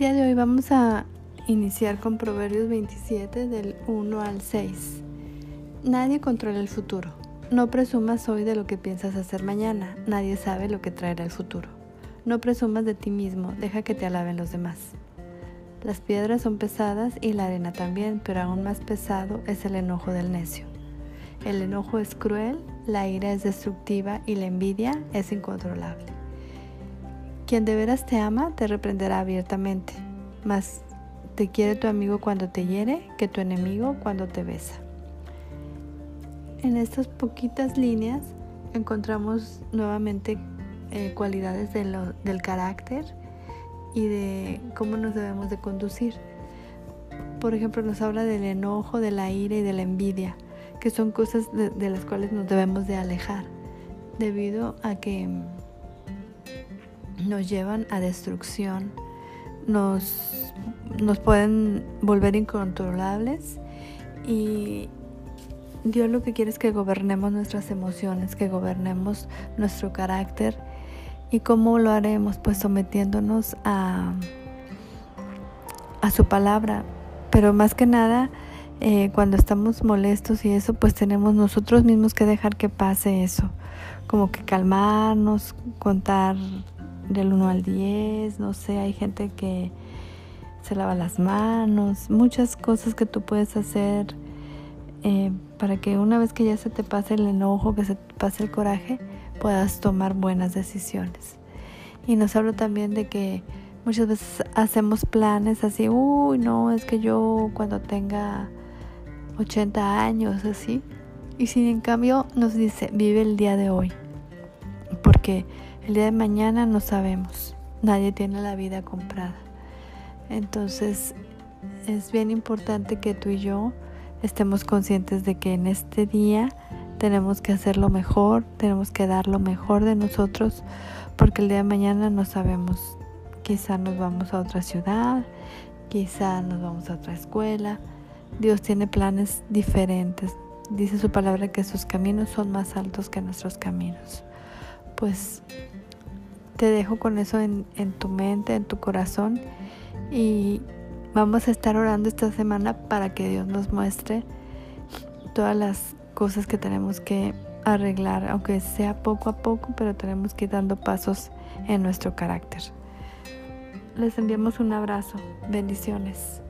día de hoy vamos a iniciar con Proverbios 27 del 1 al 6. Nadie controla el futuro. No presumas hoy de lo que piensas hacer mañana. Nadie sabe lo que traerá el futuro. No presumas de ti mismo. Deja que te alaben los demás. Las piedras son pesadas y la arena también, pero aún más pesado es el enojo del necio. El enojo es cruel, la ira es destructiva y la envidia es incontrolable. Quien de veras te ama te reprenderá abiertamente, mas te quiere tu amigo cuando te hiere que tu enemigo cuando te besa. En estas poquitas líneas encontramos nuevamente eh, cualidades del carácter y de cómo nos debemos de conducir. Por ejemplo, nos habla del enojo, de la ira y de la envidia, que son cosas de las cuales nos debemos de alejar, debido a que nos llevan a destrucción, nos, nos pueden volver incontrolables y Dios lo que quiere es que gobernemos nuestras emociones, que gobernemos nuestro carácter. ¿Y cómo lo haremos? Pues sometiéndonos a, a su palabra. Pero más que nada, eh, cuando estamos molestos y eso, pues tenemos nosotros mismos que dejar que pase eso. Como que calmarnos, contar del 1 al 10, no sé, hay gente que se lava las manos, muchas cosas que tú puedes hacer eh, para que una vez que ya se te pase el enojo, que se te pase el coraje, puedas tomar buenas decisiones. Y nos habla también de que muchas veces hacemos planes así, uy, no, es que yo cuando tenga 80 años, así. Y sin en cambio nos dice, vive el día de hoy. Porque el día de mañana no sabemos. Nadie tiene la vida comprada. Entonces es bien importante que tú y yo estemos conscientes de que en este día tenemos que hacer lo mejor, tenemos que dar lo mejor de nosotros, porque el día de mañana no sabemos. Quizá nos vamos a otra ciudad, quizá nos vamos a otra escuela. Dios tiene planes diferentes. Dice su palabra que sus caminos son más altos que nuestros caminos. Pues te dejo con eso en, tu mente, en tu corazón y vamos a estar orando esta semana para que Dios nos muestre todas las cosas que tenemos que arreglar, aunque sea poco a poco, pero tenemos que ir dando pasos en nuestro carácter. Les enviamos un abrazo. Bendiciones.